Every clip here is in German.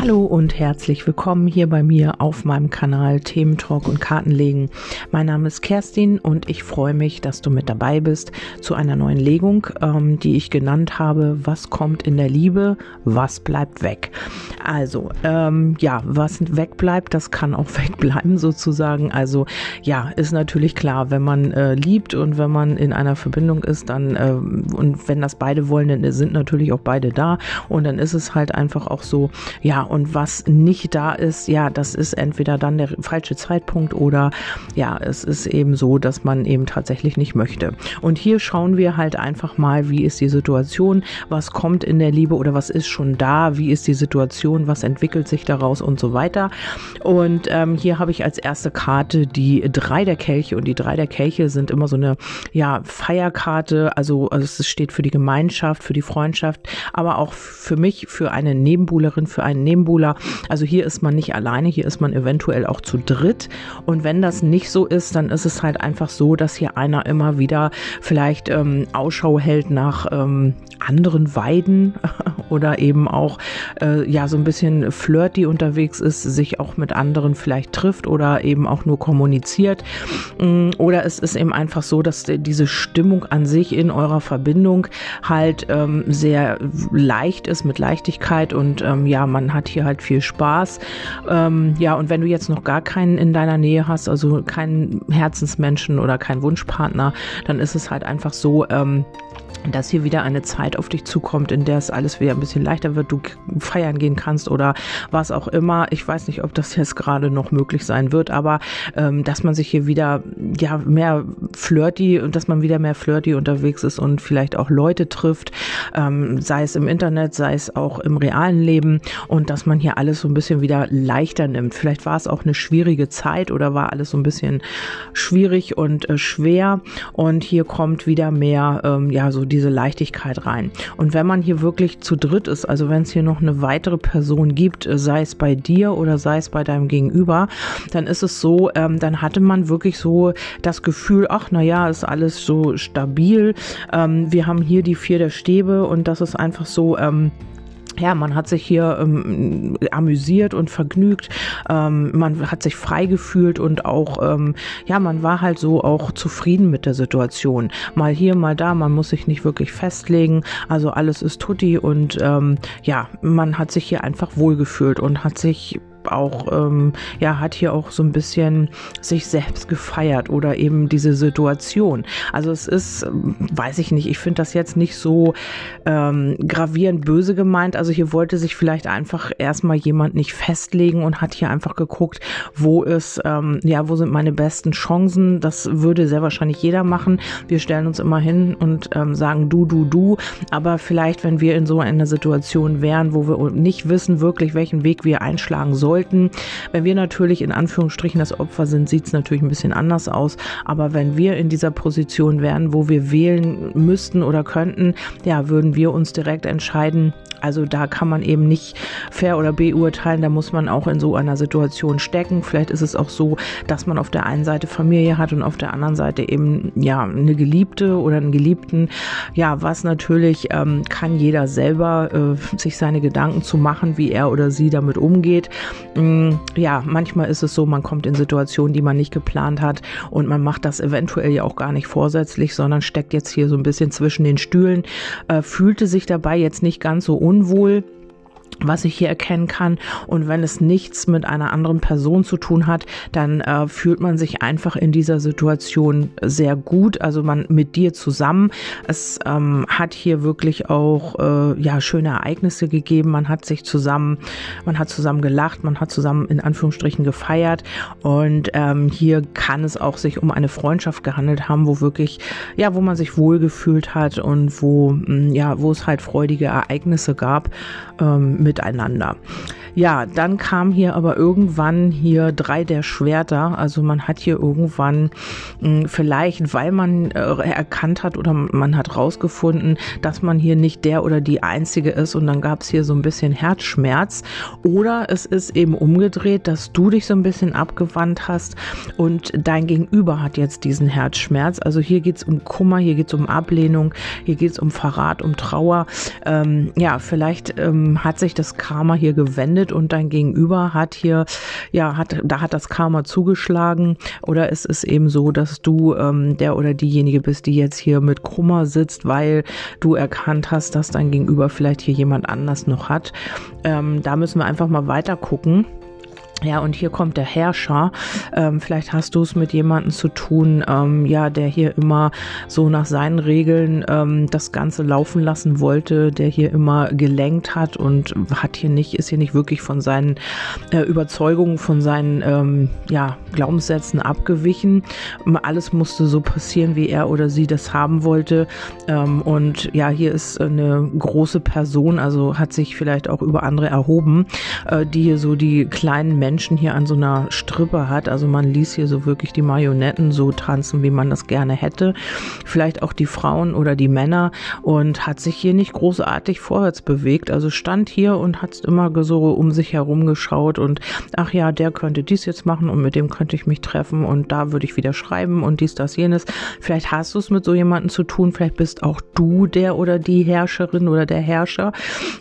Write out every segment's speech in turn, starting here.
Hallo und herzlich willkommen hier bei mir auf meinem Kanal Thementalk und Kartenlegen. Mein Name ist Kerstin und ich freue mich, dass du mit dabei bist zu einer neuen Legung, ähm, die ich genannt habe, was kommt in der Liebe, was bleibt weg. Also, ähm, ja, was wegbleibt, das kann auch wegbleiben sozusagen. Also, ja, ist natürlich klar, wenn man äh, liebt und wenn man in einer Verbindung ist, dann äh, und wenn das beide wollen, dann sind natürlich auch beide da und dann ist es halt einfach auch so, ja, und was nicht da ist, ja, das ist entweder dann der falsche Zeitpunkt oder ja, es ist eben so, dass man eben tatsächlich nicht möchte. Und hier schauen wir halt einfach mal, wie ist die Situation, was kommt in der Liebe oder was ist schon da, wie ist die Situation, was entwickelt sich daraus und so weiter. Und ähm, hier habe ich als erste Karte die drei der Kelche und die drei der Kelche sind immer so eine ja Feierkarte, also, also es steht für die Gemeinschaft, für die Freundschaft, aber auch für mich, für eine Nebenbuhlerin, für einen Nebenbuhler Nebenbuhler. Also hier ist man nicht alleine, hier ist man eventuell auch zu dritt. Und wenn das nicht so ist, dann ist es halt einfach so, dass hier einer immer wieder vielleicht ähm, Ausschau hält nach ähm, anderen Weiden oder eben auch äh, ja so ein bisschen flirty unterwegs ist, sich auch mit anderen vielleicht trifft oder eben auch nur kommuniziert. Mm, oder es ist eben einfach so, dass diese Stimmung an sich in eurer Verbindung halt ähm, sehr leicht ist mit Leichtigkeit und ähm, ja, man hat hier halt viel Spaß. Ähm, ja, und wenn du jetzt noch gar keinen in deiner Nähe hast, also keinen Herzensmenschen oder keinen Wunschpartner, dann ist es halt einfach so, ähm, dass hier wieder eine Zeit auf dich zukommt, in der es alles wieder ein bisschen leichter wird, du feiern gehen kannst oder was auch immer. Ich weiß nicht, ob das jetzt gerade noch möglich sein wird, aber ähm, dass man sich hier wieder ja mehr flirty und dass man wieder mehr flirty unterwegs ist und vielleicht auch Leute trifft, ähm, sei es im Internet, sei es auch im realen Leben und dass man hier alles so ein bisschen wieder leichter nimmt. Vielleicht war es auch eine schwierige Zeit oder war alles so ein bisschen schwierig und äh, schwer und hier kommt wieder mehr ähm, ja so diese Leichtigkeit rein. Und wenn man hier wirklich zu dritt ist, also wenn es hier noch eine weitere Person gibt, äh, sei es bei dir oder sei es bei deinem Gegenüber, dann ist es so, ähm, dann hatte man wirklich so das Gefühl, ach naja, ist alles so stabil. Ähm, wir haben hier die vier der Stäbe und das ist einfach so, ähm, ja, man hat sich hier ähm, amüsiert und vergnügt, ähm, man hat sich frei gefühlt und auch, ähm, ja, man war halt so auch zufrieden mit der Situation. Mal hier, mal da, man muss sich nicht wirklich festlegen, also alles ist tutti und ähm, ja, man hat sich hier einfach wohlgefühlt und hat sich auch, ähm, ja, hat hier auch so ein bisschen sich selbst gefeiert oder eben diese Situation. Also es ist, weiß ich nicht, ich finde das jetzt nicht so ähm, gravierend böse gemeint. Also hier wollte sich vielleicht einfach erstmal jemand nicht festlegen und hat hier einfach geguckt, wo ist, ähm, ja, wo sind meine besten Chancen. Das würde sehr wahrscheinlich jeder machen. Wir stellen uns immer hin und ähm, sagen du, du, du. Aber vielleicht, wenn wir in so einer Situation wären, wo wir nicht wissen wirklich, welchen Weg wir einschlagen sollen, sollten. Wenn wir natürlich in Anführungsstrichen das Opfer sind, sieht es natürlich ein bisschen anders aus. Aber wenn wir in dieser Position wären, wo wir wählen müssten oder könnten, ja, würden wir uns direkt entscheiden, also da kann man eben nicht fair oder beurteilen, da muss man auch in so einer Situation stecken. Vielleicht ist es auch so, dass man auf der einen Seite Familie hat und auf der anderen Seite eben ja eine Geliebte oder einen Geliebten. Ja, was natürlich ähm, kann jeder selber äh, sich seine Gedanken zu machen, wie er oder sie damit umgeht. Ähm, ja, manchmal ist es so, man kommt in Situationen, die man nicht geplant hat und man macht das eventuell ja auch gar nicht vorsätzlich, sondern steckt jetzt hier so ein bisschen zwischen den Stühlen, äh, fühlte sich dabei jetzt nicht ganz so unwohl was ich hier erkennen kann. Und wenn es nichts mit einer anderen Person zu tun hat, dann äh, fühlt man sich einfach in dieser Situation sehr gut. Also man mit dir zusammen. Es ähm, hat hier wirklich auch äh, ja schöne Ereignisse gegeben. Man hat sich zusammen, man hat zusammen gelacht, man hat zusammen in Anführungsstrichen gefeiert. Und ähm, hier kann es auch sich um eine Freundschaft gehandelt haben, wo wirklich ja, wo man sich wohlgefühlt hat und wo mm, ja, wo es halt freudige Ereignisse gab. Ähm, miteinander. Ja, dann kam hier aber irgendwann hier drei der Schwerter. Also man hat hier irgendwann hm, vielleicht, weil man äh, erkannt hat oder man hat rausgefunden, dass man hier nicht der oder die Einzige ist und dann gab es hier so ein bisschen Herzschmerz. Oder es ist eben umgedreht, dass du dich so ein bisschen abgewandt hast und dein Gegenüber hat jetzt diesen Herzschmerz. Also hier geht es um Kummer, hier geht es um Ablehnung, hier geht es um Verrat, um Trauer. Ähm, ja, vielleicht ähm, hat sich das Karma hier gewendet beendet und dein Gegenüber hat hier, ja, hat, da hat das Karma zugeschlagen oder ist es eben so, dass du ähm, der oder diejenige bist, die jetzt hier mit Kummer sitzt, weil du erkannt hast, dass dein Gegenüber vielleicht hier jemand anders noch hat. Ähm, da müssen wir einfach mal weiter gucken. Ja, und hier kommt der Herrscher. Ähm, vielleicht hast du es mit jemandem zu tun, ähm, ja, der hier immer so nach seinen Regeln ähm, das Ganze laufen lassen wollte, der hier immer gelenkt hat und hat hier nicht, ist hier nicht wirklich von seinen äh, Überzeugungen, von seinen ähm, ja, Glaubenssätzen abgewichen. Alles musste so passieren, wie er oder sie das haben wollte. Ähm, und ja, hier ist eine große Person, also hat sich vielleicht auch über andere erhoben, äh, die hier so die kleinen Menschen Menschen hier an so einer Strippe hat. Also man ließ hier so wirklich die Marionetten so tanzen, wie man das gerne hätte. Vielleicht auch die Frauen oder die Männer und hat sich hier nicht großartig vorwärts bewegt. Also stand hier und hat immer so um sich herum geschaut und ach ja, der könnte dies jetzt machen und mit dem könnte ich mich treffen und da würde ich wieder schreiben und dies, das, jenes. Vielleicht hast du es mit so jemandem zu tun. Vielleicht bist auch du der oder die Herrscherin oder der Herrscher.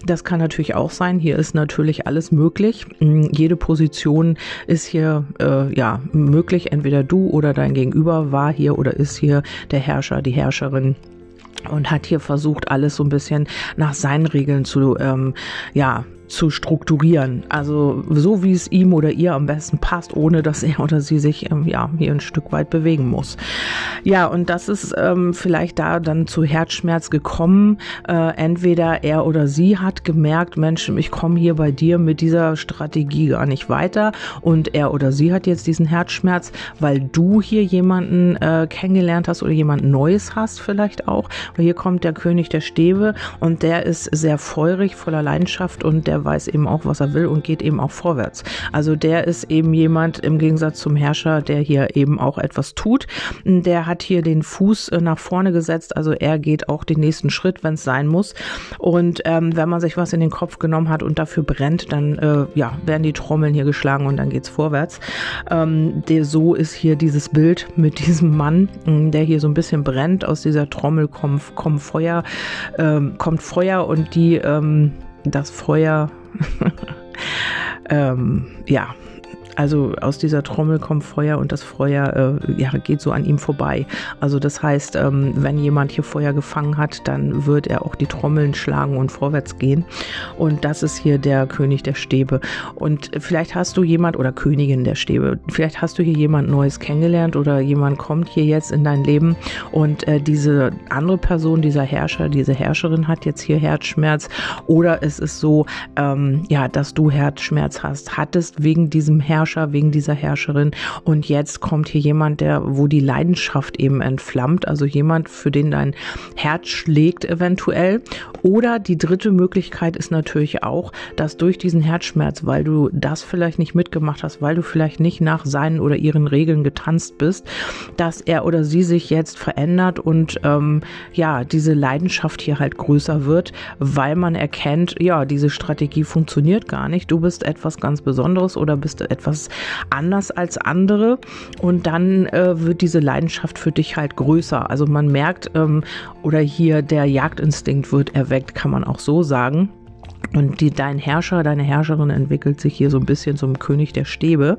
Das kann natürlich auch sein. Hier ist natürlich alles möglich. Jede Position Position ist hier äh, ja möglich. Entweder du oder dein Gegenüber war hier oder ist hier der Herrscher, die Herrscherin und hat hier versucht, alles so ein bisschen nach seinen Regeln zu, ähm, ja, zu strukturieren. Also so wie es ihm oder ihr am besten passt, ohne dass er oder sie sich ähm, ja hier ein Stück weit bewegen muss. Ja, und das ist ähm, vielleicht da dann zu Herzschmerz gekommen. Äh, entweder er oder sie hat gemerkt, Mensch, ich komme hier bei dir mit dieser Strategie gar nicht weiter und er oder sie hat jetzt diesen Herzschmerz, weil du hier jemanden äh, kennengelernt hast oder jemand Neues hast vielleicht auch. Weil hier kommt der König der Stäbe und der ist sehr feurig, voller Leidenschaft und der der weiß eben auch, was er will und geht eben auch vorwärts. Also der ist eben jemand im Gegensatz zum Herrscher, der hier eben auch etwas tut. Der hat hier den Fuß äh, nach vorne gesetzt, also er geht auch den nächsten Schritt, wenn es sein muss. Und ähm, wenn man sich was in den Kopf genommen hat und dafür brennt, dann äh, ja, werden die Trommeln hier geschlagen und dann geht's vorwärts. Ähm, der, so ist hier dieses Bild mit diesem Mann, der hier so ein bisschen brennt. Aus dieser Trommel kommt, kommt Feuer, ähm, kommt Feuer und die ähm, das Feuer, ähm, ja, also aus dieser Trommel kommt Feuer und das Feuer äh, ja, geht so an ihm vorbei. Also das heißt, ähm, wenn jemand hier Feuer gefangen hat, dann wird er auch die Trommeln schlagen und vorwärts gehen. Und das ist hier der König der Stäbe. Und vielleicht hast du jemand oder Königin der Stäbe, vielleicht hast du hier jemand Neues kennengelernt oder jemand kommt hier jetzt in dein Leben und äh, diese andere Person, dieser Herrscher, diese Herrscherin hat jetzt hier Herzschmerz oder es ist so, ähm, ja, dass du Herzschmerz hast, hattest wegen diesem Herrscher Herrscher, wegen dieser Herrscherin. Und jetzt kommt hier jemand, der, wo die Leidenschaft eben entflammt, also jemand, für den dein Herz schlägt eventuell. Oder die dritte Möglichkeit ist natürlich auch, dass durch diesen Herzschmerz, weil du das vielleicht nicht mitgemacht hast, weil du vielleicht nicht nach seinen oder ihren Regeln getanzt bist, dass er oder sie sich jetzt verändert und ähm, ja, diese Leidenschaft hier halt größer wird, weil man erkennt, ja, diese Strategie funktioniert gar nicht. Du bist etwas ganz Besonderes oder bist etwas etwas anders als andere und dann äh, wird diese Leidenschaft für dich halt größer. Also man merkt, ähm, oder hier der Jagdinstinkt wird erweckt, kann man auch so sagen. Und die, dein Herrscher, deine Herrscherin entwickelt sich hier so ein bisschen zum König der Stäbe.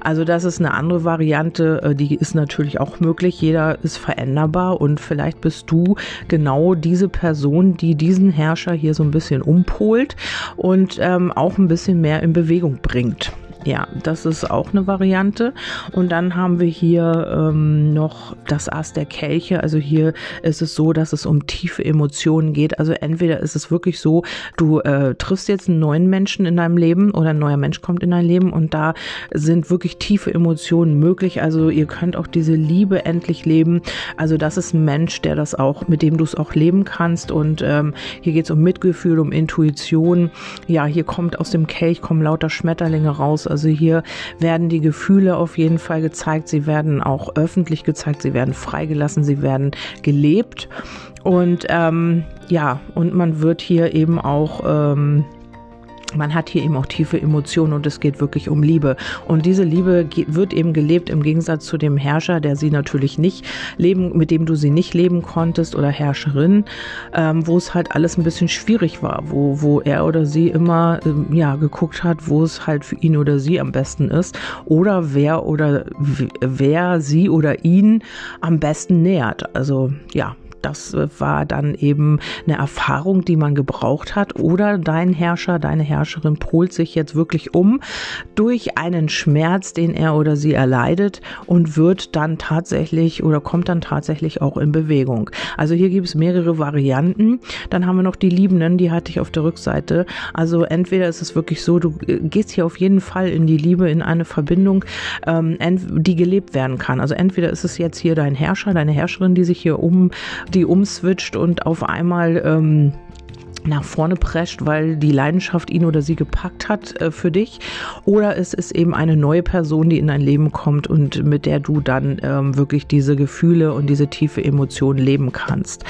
Also das ist eine andere Variante, äh, die ist natürlich auch möglich. Jeder ist veränderbar und vielleicht bist du genau diese Person, die diesen Herrscher hier so ein bisschen umpolt und ähm, auch ein bisschen mehr in Bewegung bringt. Ja, das ist auch eine Variante. Und dann haben wir hier ähm, noch das Ass der Kelche. Also hier ist es so, dass es um tiefe Emotionen geht. Also entweder ist es wirklich so, du äh, triffst jetzt einen neuen Menschen in deinem Leben oder ein neuer Mensch kommt in dein Leben und da sind wirklich tiefe Emotionen möglich. Also ihr könnt auch diese Liebe endlich leben. Also das ist ein Mensch, der das auch, mit dem du es auch leben kannst. Und ähm, hier geht es um Mitgefühl, um Intuition. Ja, hier kommt aus dem Kelch kommen lauter Schmetterlinge raus. Also hier werden die Gefühle auf jeden Fall gezeigt, sie werden auch öffentlich gezeigt, sie werden freigelassen, sie werden gelebt. Und ähm, ja, und man wird hier eben auch ähm, man hat hier eben auch tiefe Emotionen und es geht wirklich um Liebe. Und diese Liebe wird eben gelebt im Gegensatz zu dem Herrscher, der sie natürlich nicht leben, mit dem du sie nicht leben konntest oder Herrscherin, ähm, wo es halt alles ein bisschen schwierig war, wo, wo er oder sie immer ähm, ja geguckt hat, wo es halt für ihn oder sie am besten ist oder wer oder wer sie oder ihn am besten nähert. Also ja, das äh, war dann eben eine Erfahrung, die man gebraucht hat. Oder dein Herrscher, deine Herrscherin polt sich jetzt wirklich um durch einen Schmerz, den er oder sie erleidet und wird dann tatsächlich oder kommt dann tatsächlich auch in Bewegung. Also hier gibt es mehrere Varianten. Dann haben wir noch die Liebenden, die hatte ich auf der Rückseite. Also entweder ist es wirklich so, du äh, gehst hier auf jeden Fall in die Liebe, in eine Verbindung, ähm, die gelebt werden kann. Also entweder ist es jetzt hier dein Herrscher, deine Herrscherin, die sich hier um die umswitcht und auf einmal ähm, nach vorne prescht, weil die Leidenschaft ihn oder sie gepackt hat äh, für dich. Oder es ist eben eine neue Person, die in dein Leben kommt und mit der du dann ähm, wirklich diese Gefühle und diese tiefe Emotion leben kannst.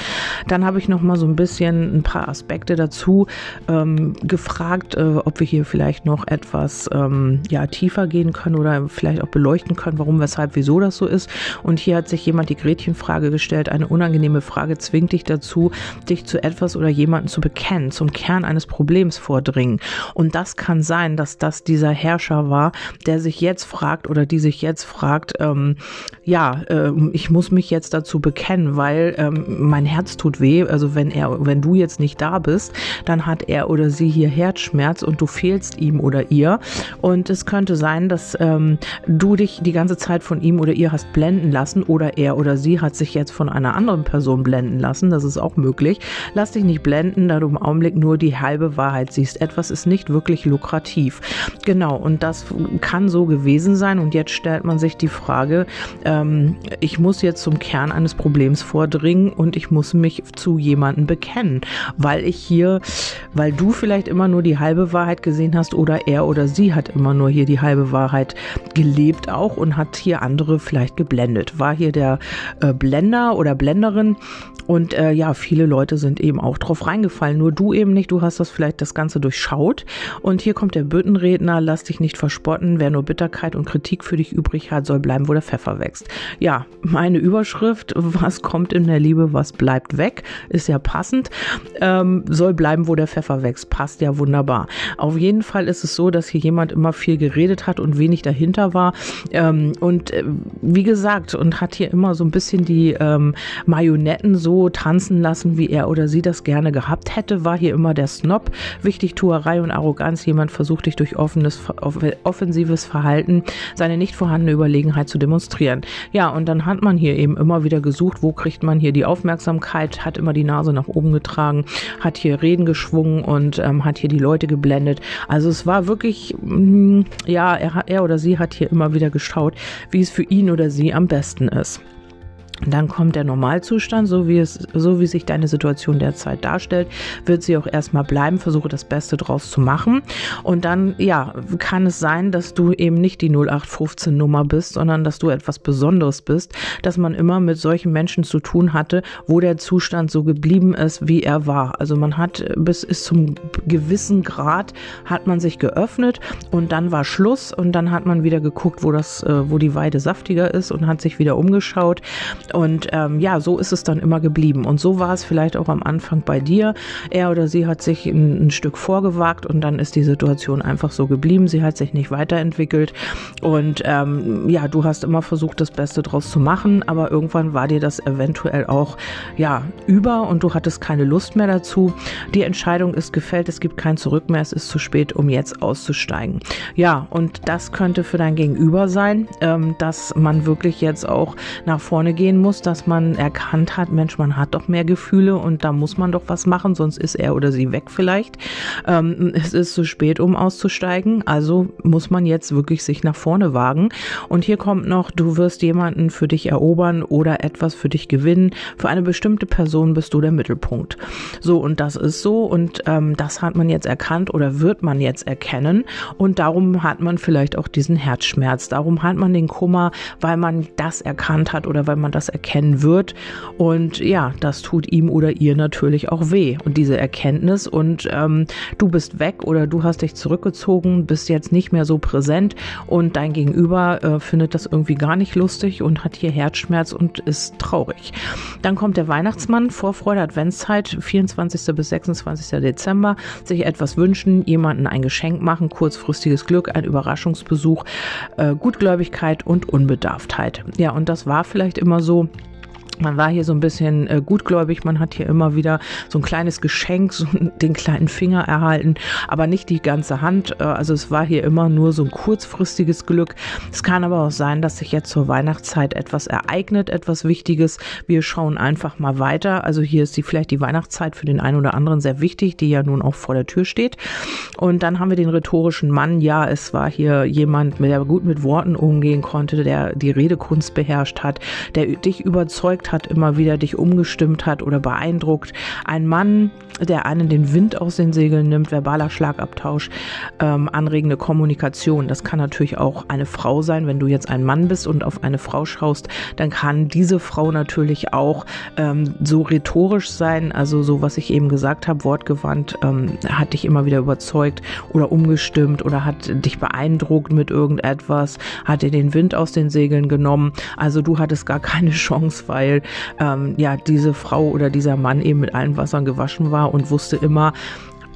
Dann habe ich noch mal so ein bisschen ein paar Aspekte dazu ähm, gefragt, äh, ob wir hier vielleicht noch etwas ähm, ja, tiefer gehen können oder vielleicht auch beleuchten können, warum, weshalb, wieso das so ist. Und hier hat sich jemand die Gretchenfrage gestellt. Eine unangenehme Frage zwingt dich dazu, dich zu etwas oder jemanden zu bekennen Kern, zum Kern eines Problems vordringen. Und das kann sein, dass das dieser Herrscher war, der sich jetzt fragt oder die sich jetzt fragt, ähm, ja, äh, ich muss mich jetzt dazu bekennen, weil ähm, mein Herz tut weh. Also wenn er, wenn du jetzt nicht da bist, dann hat er oder sie hier Herzschmerz und du fehlst ihm oder ihr. Und es könnte sein, dass ähm, du dich die ganze Zeit von ihm oder ihr hast blenden lassen oder er oder sie hat sich jetzt von einer anderen Person blenden lassen. Das ist auch möglich. Lass dich nicht blenden, da du im Augenblick nur die halbe Wahrheit siehst. Etwas ist nicht wirklich lukrativ. Genau, und das kann so gewesen sein. Und jetzt stellt man sich die Frage, ähm, ich muss jetzt zum Kern eines Problems vordringen und ich muss mich zu jemandem bekennen, weil ich hier, weil du vielleicht immer nur die halbe Wahrheit gesehen hast oder er oder sie hat immer nur hier die halbe Wahrheit gelebt auch und hat hier andere vielleicht geblendet. War hier der äh, Blender oder Blenderin und äh, ja, viele Leute sind eben auch drauf reingefallen. Nur du eben nicht. Du hast das vielleicht das Ganze durchschaut. Und hier kommt der Büttenredner. Lass dich nicht verspotten. Wer nur Bitterkeit und Kritik für dich übrig hat, soll bleiben, wo der Pfeffer wächst. Ja, meine Überschrift. Was kommt in der Liebe, was bleibt weg? Ist ja passend. Ähm, soll bleiben, wo der Pfeffer wächst. Passt ja wunderbar. Auf jeden Fall ist es so, dass hier jemand immer viel geredet hat und wenig dahinter war. Ähm, und äh, wie gesagt, und hat hier immer so ein bisschen die ähm, Marionetten so tanzen lassen, wie er oder sie das gerne gehabt hätte, war hier immer der Snob. Wichtigtuerei und Arroganz. Jemand versucht dich durch offenes, offensives Verhalten seine nicht vorhandene Überlegenheit zu demonstrieren. Ja, und dann hat man hier eben immer wieder gesucht, wo kriegt man hier die Aufmerksamkeit, hat immer die Nase nach oben getragen, hat hier Reden geschwungen und ähm, hat hier die Leute geblendet. Also es war wirklich, mh, mm, ja, er, er oder sie hat hier immer wieder geschaut, wie es für ihn oder sie am besten ist. Dann kommt der Normalzustand, so wie es, so wie sich deine Situation derzeit darstellt, wird sie auch erstmal bleiben. Versuche das Beste draus zu machen. Und dann, ja, kann es sein, dass du eben nicht die 0815 Nummer bist, sondern dass du etwas Besonderes bist, dass man immer mit solchen Menschen zu tun hatte, wo der Zustand so geblieben ist, wie er war. Also man hat bis ist zum gewissen Grad hat man sich geöffnet und dann war Schluss und dann hat man wieder geguckt, wo das, äh, wo die Weide saftiger ist und hat sich wieder umgeschaut und ähm, ja, so ist es dann immer geblieben. Und so war es vielleicht auch am Anfang bei dir. Er oder sie hat sich ein, ein Stück vorgewagt und dann ist die Situation einfach so geblieben. Sie hat sich nicht weiterentwickelt. Und ähm, ja, du hast immer versucht, das Beste draus zu machen, aber irgendwann war dir das eventuell auch ja über und du hattest keine Lust mehr dazu. Die Entscheidung ist gefällt, es gibt kein Zurück mehr, es ist zu spät, um jetzt auszusteigen. Ja, und das könnte für dein Gegenüber sein, ähm, dass man wirklich jetzt auch nach vorne gehen sein muss, dass man erkannt hat, Mensch, man hat doch mehr Gefühle und da muss man doch was machen, sonst ist er oder sie weg vielleicht. Ähm, es ist zu spät, um auszusteigen, also muss man jetzt wirklich sich nach vorne wagen. Und hier kommt noch, du wirst jemanden für dich erobern oder etwas für dich gewinnen. Für eine bestimmte Person bist du der Mittelpunkt. So, und das ist so und ähm, das hat man jetzt erkannt oder wird man jetzt erkennen und darum hat man vielleicht auch diesen Herzschmerz. Darum hat man den Kummer, weil man das erkannt hat oder weil man das etwas erkennen wird. Und ja, das tut ihm oder ihr natürlich auch weh. Und diese Erkenntnis und ähm, du bist weg oder du hast dich zurückgezogen, bist jetzt nicht mehr so präsent und dein Gegenüber äh, findet das irgendwie gar nicht lustig und hat hier Herzschmerz und ist traurig. Dann kommt der Weihnachtsmann, Vorfreude, Adventszeit, 24. bis 26. Dezember, sich etwas wünschen, jemanden ein Geschenk machen, kurzfristiges Glück, ein Überraschungsbesuch, äh, Gutgläubigkeit und Unbedarftheit. Ja, und das war vielleicht immer so do man war hier so ein bisschen äh, gutgläubig, man hat hier immer wieder so ein kleines Geschenk, so den kleinen Finger erhalten, aber nicht die ganze Hand. Äh, also es war hier immer nur so ein kurzfristiges Glück. Es kann aber auch sein, dass sich jetzt zur Weihnachtszeit etwas ereignet, etwas Wichtiges. Wir schauen einfach mal weiter. Also hier ist die vielleicht die Weihnachtszeit für den einen oder anderen sehr wichtig, die ja nun auch vor der Tür steht. Und dann haben wir den rhetorischen Mann. Ja, es war hier jemand, der gut mit Worten umgehen konnte, der die Redekunst beherrscht hat, der dich überzeugt hat, immer wieder dich umgestimmt hat oder beeindruckt. Ein Mann, der einen den Wind aus den Segeln nimmt, verbaler Schlagabtausch, ähm, anregende Kommunikation. Das kann natürlich auch eine Frau sein. Wenn du jetzt ein Mann bist und auf eine Frau schaust, dann kann diese Frau natürlich auch ähm, so rhetorisch sein, also so, was ich eben gesagt habe, wortgewandt, ähm, hat dich immer wieder überzeugt oder umgestimmt oder hat dich beeindruckt mit irgendetwas, hat dir den Wind aus den Segeln genommen. Also du hattest gar keine Chance, weil ähm, ja diese Frau oder dieser Mann eben mit allen Wassern gewaschen war und wusste immer,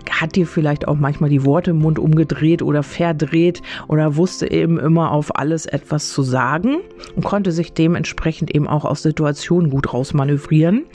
hat dir vielleicht auch manchmal die Worte im Mund umgedreht oder verdreht oder wusste eben immer auf alles etwas zu sagen und konnte sich dementsprechend eben auch aus Situationen gut rausmanövrieren.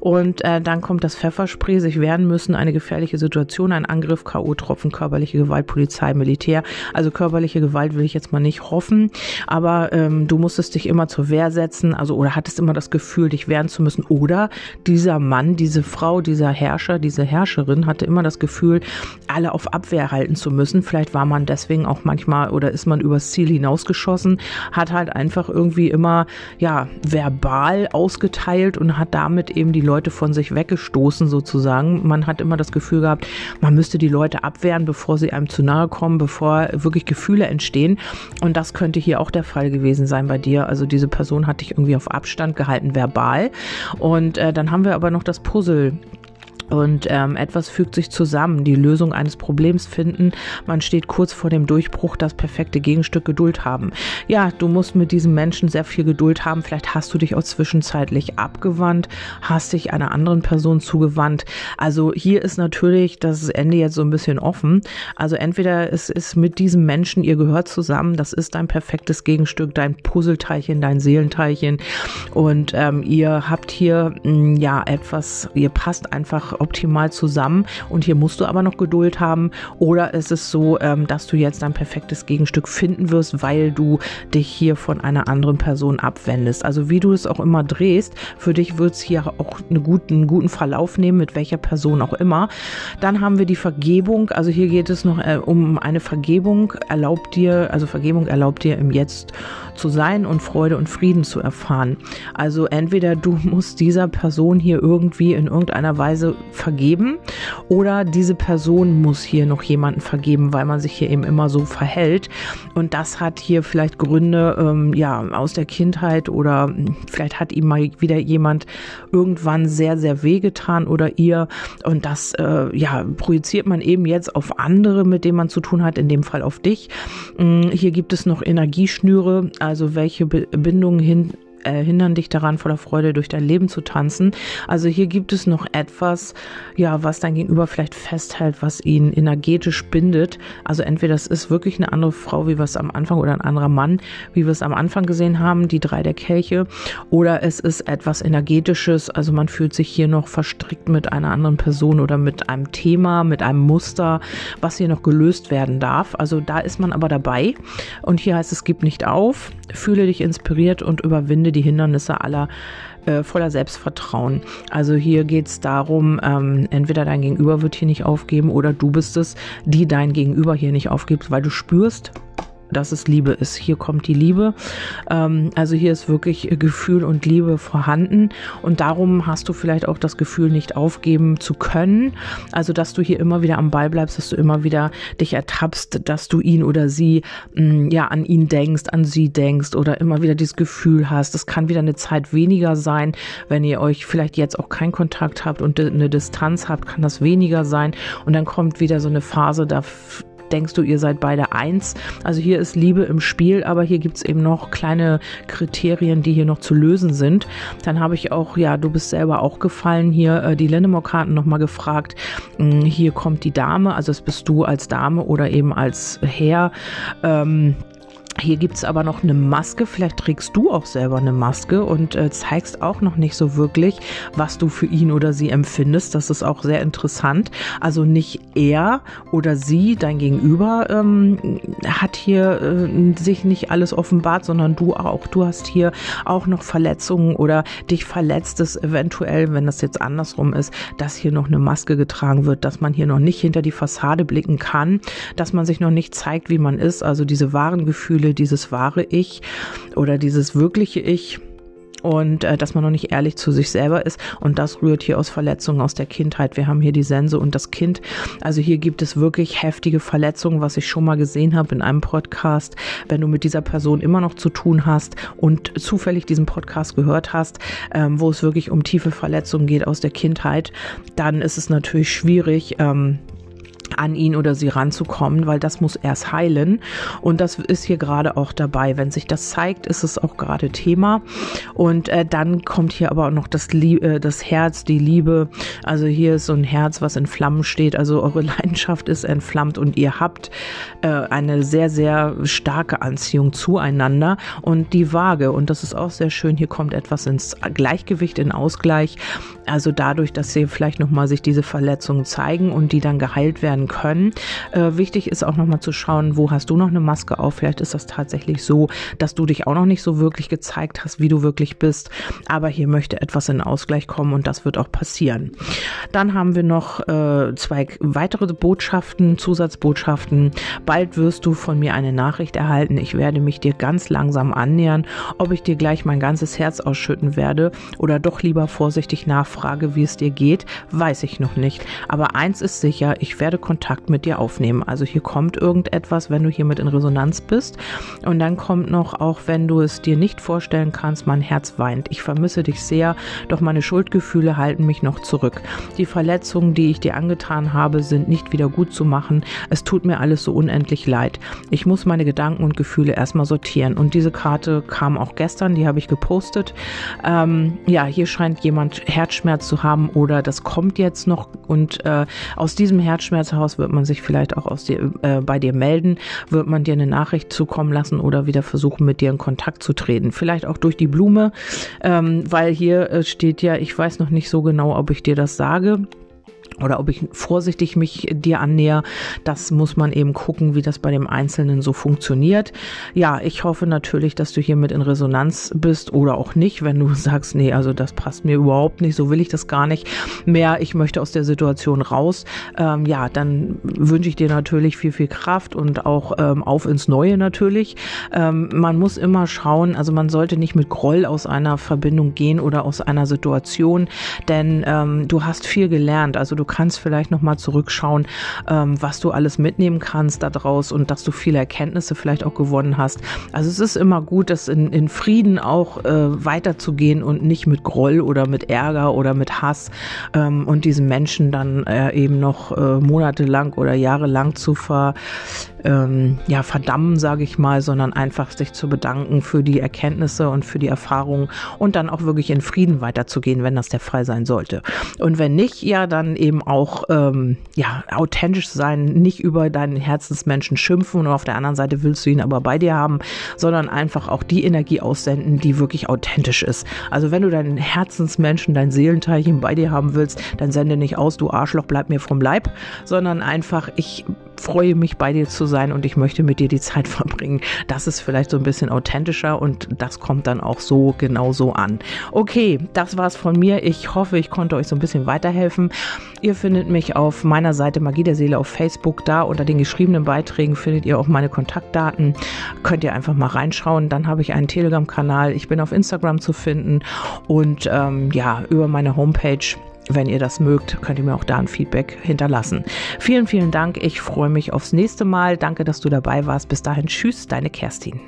Und äh, dann kommt das Pfefferspray, sich wehren müssen, eine gefährliche Situation, ein Angriff, K.O.-Tropfen, körperliche Gewalt, Polizei, Militär. Also körperliche Gewalt will ich jetzt mal nicht hoffen, aber ähm, du musstest dich immer zur Wehr setzen, also oder hattest immer das Gefühl, dich wehren zu müssen. Oder dieser Mann, diese Frau, dieser Herrscher, diese Herrscherin hatte immer das Gefühl, Gefühl, alle auf Abwehr halten zu müssen. Vielleicht war man deswegen auch manchmal oder ist man übers Ziel hinausgeschossen, hat halt einfach irgendwie immer, ja, verbal ausgeteilt und hat damit eben die Leute von sich weggestoßen sozusagen. Man hat immer das Gefühl gehabt, man müsste die Leute abwehren, bevor sie einem zu nahe kommen, bevor wirklich Gefühle entstehen. Und das könnte hier auch der Fall gewesen sein bei dir. Also diese Person hat dich irgendwie auf Abstand gehalten, verbal. Und äh, dann haben wir aber noch das Puzzle und ähm, etwas fügt sich zusammen, die Lösung eines Problems finden. Man steht kurz vor dem Durchbruch, das perfekte Gegenstück Geduld haben. Ja, du musst mit diesem Menschen sehr viel Geduld haben. Vielleicht hast du dich auch zwischenzeitlich abgewandt, hast dich einer anderen Person zugewandt. Also hier ist natürlich das Ende jetzt so ein bisschen offen. Also entweder es ist mit diesem Menschen, ihr gehört zusammen, das ist dein perfektes Gegenstück, dein Puzzleteilchen, dein Seelenteilchen. Und ähm, ihr habt hier mh, mm, ja etwas, ihr passt einfach optimal zusammen und hier musst du aber noch Geduld haben oder ist es so, ähm, dass du jetzt ein perfektes Gegenstück finden wirst, weil du dich hier von einer anderen Person abwendest. Also wie du es auch immer drehst, für dich wird es hier auch einen guten, einen guten Verlauf nehmen, mit welcher Person auch immer. Dann haben wir die Vergebung, also hier geht es noch äh, um eine Vergebung, erlaubt dir, also Vergebung erlaubt dir im Jetzt zu sein und Freude und Frieden zu erfahren. Also entweder du musst dieser Person hier irgendwie in irgendeiner Weise vergeben oder diese Person muss hier noch jemanden vergeben, weil man sich hier eben immer so verhält. Und das hat hier vielleicht Gründe, ähm, ja, aus der Kindheit oder vielleicht hat ihm mal wieder jemand irgendwann sehr, sehr wehgetan oder ihr. Und das, äh, ja, projiziert man eben jetzt auf andere, mit denen man zu tun hat, in dem Fall auf dich. Mm, hier gibt es noch Energieschnüre, also welche Bindungen hin äh, hindern dich daran, voller Freude durch dein Leben zu tanzen. Also hier gibt es noch etwas, ja, was dein Gegenüber vielleicht festhält, was ihn energetisch bindet. Also entweder es ist wirklich eine andere Frau, wie wir es am Anfang, oder ein anderer Mann, wie wir es am Anfang gesehen haben, die drei der Kelche, oder es ist etwas energetisches. Also man fühlt sich hier noch verstrickt mit einer anderen Person oder mit einem Thema, mit einem Muster, was hier noch gelöst werden darf. Also da ist man aber dabei. Und hier heißt es, gib nicht auf, fühle dich inspiriert und überwinde Ende die Hindernisse aller äh, voller Selbstvertrauen. Also hier geht es darum, ähm, entweder dein Gegenüber wird hier nicht aufgeben oder du bist es, die dein Gegenüber hier nicht aufgibt, weil du spürst, dass es Liebe ist. Hier kommt die Liebe. Ähm, also hier ist wirklich Gefühl und Liebe vorhanden und darum hast du vielleicht auch das Gefühl, nicht aufgeben zu können. Also dass du hier immer wieder am Ball bleibst, dass du immer wieder dich ertappst, dass du ihn oder sie mh, mm, ja an ihn denkst, an sie denkst oder immer wieder dieses Gefühl hast. Es kann wieder eine Zeit weniger sein, wenn ihr euch vielleicht jetzt auch keinen Kontakt habt und eine Distanz habt, kann das weniger sein und dann kommt wieder so eine Phase, da denkst du, ihr seid beide eins. Also hier ist Liebe im Spiel, aber hier gibt es eben noch kleine Kriterien, die hier noch zu lösen sind. Dann habe ich auch, ja, du bist selber auch gefallen, hier äh, die Lennemore-Karten nochmal gefragt. Hm, hier kommt die Dame, also das bist du als Dame oder eben als Herr. Ähm, hier gibt es aber noch eine Maske. Vielleicht trägst du auch selber eine Maske und äh, zeigst auch noch nicht so wirklich, was du für ihn oder sie empfindest. Das ist auch sehr interessant. Also nicht er oder sie, dein Gegenüber, ähm, hat hier äh, sich nicht alles offenbart, sondern du auch. Du hast hier auch noch Verletzungen oder dich verletzt es eventuell, wenn das jetzt andersrum ist, dass hier noch eine Maske getragen wird, dass man hier noch nicht hinter die Fassade blicken kann, dass man sich noch nicht zeigt, wie man ist. Also diese wahren Gefühle dieses wahre Ich oder dieses wirkliche Ich und äh, dass man noch nicht ehrlich zu sich selber ist. Und das rührt hier aus Verletzungen aus der Kindheit. Wir haben hier die Sense und das Kind. Also hier gibt es wirklich heftige Verletzungen, was ich schon mal gesehen habe in einem Podcast. Wenn du mit dieser Person immer noch zu tun hast und zufällig diesen Podcast gehört hast, ähm, wo es wirklich um tiefe Verletzungen geht aus der Kindheit, dann ist es natürlich schwierig. Ähm, an ihn oder sie ranzukommen, weil das muss erst heilen. Und das ist hier gerade auch dabei. Wenn sich das zeigt, ist es auch gerade Thema. Und äh, dann kommt hier aber auch noch das, Lie äh, das Herz, die Liebe. Also hier ist so ein Herz, was in Flammen steht. Also eure Leidenschaft ist entflammt und ihr habt äh, eine sehr, sehr starke Anziehung zueinander. Und die Waage, und das ist auch sehr schön, hier kommt etwas ins Gleichgewicht, in Ausgleich. Also dadurch, dass sie vielleicht nochmal sich diese Verletzungen zeigen und die dann geheilt werden können. Äh, wichtig ist auch nochmal zu schauen, wo hast du noch eine Maske auf? Vielleicht ist das tatsächlich so, dass du dich auch noch nicht so wirklich gezeigt hast, wie du wirklich bist. Aber hier möchte etwas in Ausgleich kommen und das wird auch passieren. Dann haben wir noch äh, zwei weitere Botschaften, Zusatzbotschaften. Bald wirst du von mir eine Nachricht erhalten. Ich werde mich dir ganz langsam annähern. Ob ich dir gleich mein ganzes Herz ausschütten werde oder doch lieber vorsichtig nachfrage, wie es dir geht, weiß ich noch nicht. Aber eins ist sicher, ich werde Kontakt mit dir aufnehmen. Also hier kommt irgendetwas, wenn du hiermit in Resonanz bist. Und dann kommt noch, auch wenn du es dir nicht vorstellen kannst, mein Herz weint. Ich vermisse dich sehr, doch meine Schuldgefühle halten mich noch zurück. Die Verletzungen, die ich dir angetan habe, sind nicht wieder gut zu machen. Es tut mir alles so unendlich leid. Ich muss meine Gedanken und Gefühle erstmal sortieren. Und diese Karte kam auch gestern, die habe ich gepostet. Ähm, ja, hier scheint jemand Herzschmerz zu haben oder das kommt jetzt noch. Und äh, aus diesem Herzschmerz heraus wird man sich vielleicht auch aus dir, äh, bei dir melden, wird man dir eine Nachricht zukommen lassen oder wieder versuchen, mit dir in Kontakt zu treten. Vielleicht auch durch die Blume, ähm, weil hier äh, steht ja, ich weiß noch nicht so genau, ob ich dir das sage oder ob ich vorsichtig mich dir annäher, das muss man eben gucken, wie das bei dem Einzelnen so funktioniert. Ja, ich hoffe natürlich, dass du hiermit in Resonanz bist oder auch nicht, wenn du sagst, nee, also das passt mir überhaupt nicht, so will ich das gar nicht mehr, ich möchte aus der Situation raus. Ähm, ja, dann wünsche ich dir natürlich viel, viel Kraft und auch ähm, auf ins Neue natürlich. Ähm, man muss immer schauen, also man sollte nicht mit Groll aus einer Verbindung gehen oder aus einer Situation, denn ähm, du hast viel gelernt, also du kannst vielleicht nochmal zurückschauen, ähm, was du alles mitnehmen kannst daraus und dass du viele Erkenntnisse vielleicht auch gewonnen hast. Also es ist immer gut, das in, in Frieden auch äh, weiterzugehen und nicht mit Groll oder mit Ärger oder mit Hass ähm, und diesen Menschen dann äh, eben noch äh, monatelang oder jahrelang zu ver, ähm, ja, verdammen, sage ich mal, sondern einfach sich zu bedanken für die Erkenntnisse und für die Erfahrungen und dann auch wirklich in Frieden weiterzugehen, wenn das der Fall sein sollte. Und wenn nicht, ja, dann eben auch ähm, ja, authentisch sein, nicht über deinen Herzensmenschen schimpfen und auf der anderen Seite willst du ihn aber bei dir haben, sondern einfach auch die Energie aussenden, die wirklich authentisch ist. Also wenn du deinen Herzensmenschen, dein Seelenteilchen bei dir haben willst, dann sende nicht aus, du Arschloch, bleib mir vom Leib, sondern einfach, ich freue mich bei dir zu sein und ich möchte mit dir die Zeit verbringen. Das ist vielleicht so ein bisschen authentischer und das kommt dann auch so genau so an. Okay, das war's von mir. Ich hoffe, ich konnte euch so ein bisschen weiterhelfen. Ihr findet mich auf meiner Seite Magie der Seele auf Facebook. Da unter den geschriebenen Beiträgen findet ihr auch meine Kontaktdaten. Könnt ihr einfach mal reinschauen. Dann habe ich einen Telegram-Kanal. Ich bin auf Instagram zu finden und ähm, ja, über meine Homepage wenn ihr das mögt, könnt ihr mir auch da ein Feedback hinterlassen. Vielen, vielen Dank. Ich freue mich aufs nächste Mal. Danke, dass du dabei warst. Bis dahin, tschüss, deine Kerstin.